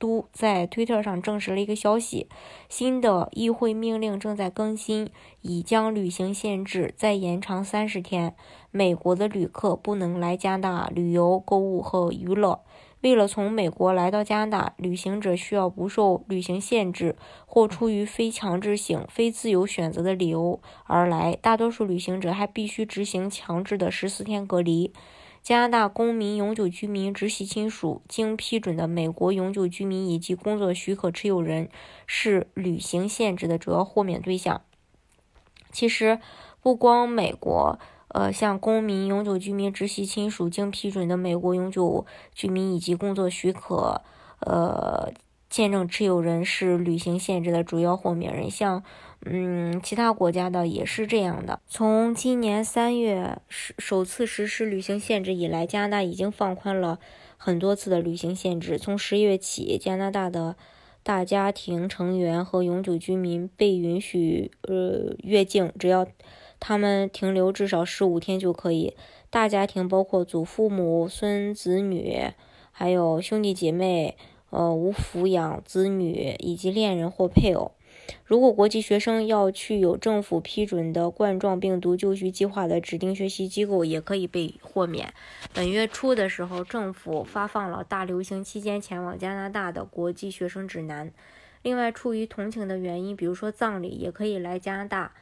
都在推特上证实了一个消息：新的议会命令正在更新，已将旅行限制再延长三十天。美国的旅客不能来加拿大旅游、购物和娱乐。为了从美国来到加拿大，旅行者需要不受旅行限制或出于非强制性、非自由选择的理由而来。大多数旅行者还必须执行强制的十四天隔离。加拿大公民、永久居民、直系亲属、经批准的美国永久居民以及工作许可持有人是旅行限制的主要豁免对象。其实，不光美国，呃，像公民、永久居民、直系亲属、经批准的美国永久居民以及工作许可，呃。签证持有人是旅行限制的主要豁免人，像，嗯，其他国家的也是这样的。从今年三月首首次实施旅行限制以来，加拿大已经放宽了很多次的旅行限制。从十月起，加拿大的大家庭成员和永久居民被允许呃越境，只要他们停留至少十五天就可以。大家庭包括祖父母、孙子女，还有兄弟姐妹。呃，无抚养子女以及恋人或配偶。如果国际学生要去有政府批准的冠状病毒就学计划的指定学习机构，也可以被豁免。本月初的时候，政府发放了大流行期间前往加拿大的国际学生指南。另外，出于同情的原因，比如说葬礼，也可以来加拿大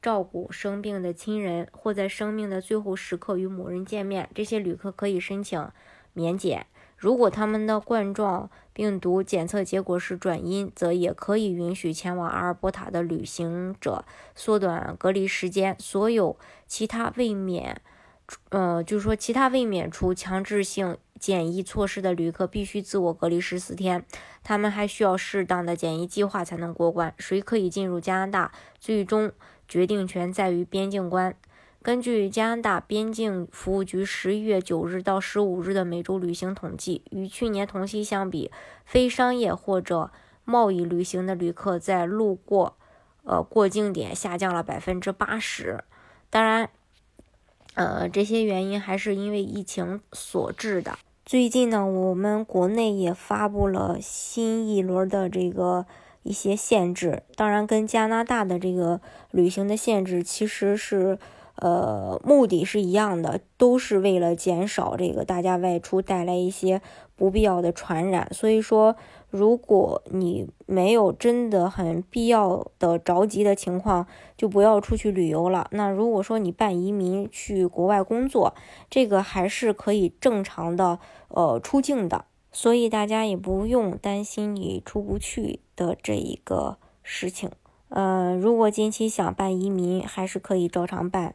照顾生病的亲人，或在生命的最后时刻与某人见面。这些旅客可以申请免检。如果他们的冠状病毒检测结果是转阴，则也可以允许前往阿尔伯塔的旅行者缩短隔离时间。所有其他未免，呃，就是说其他未免除强制性检疫措施的旅客必须自我隔离十四天。他们还需要适当的检疫计划才能过关。谁可以进入加拿大，最终决定权在于边境关。根据加拿大边境服务局十一月九日到十五日的每周旅行统计，与去年同期相比，非商业或者贸易旅行的旅客在路过呃过境点下降了百分之八十。当然，呃，这些原因还是因为疫情所致的。最近呢，我们国内也发布了新一轮的这个一些限制，当然跟加拿大的这个旅行的限制其实是。呃，目的是一样的，都是为了减少这个大家外出带来一些不必要的传染。所以说，如果你没有真的很必要的着急的情况，就不要出去旅游了。那如果说你办移民去国外工作，这个还是可以正常的呃出境的。所以大家也不用担心你出不去的这一个事情。呃，如果近期想办移民，还是可以照常办。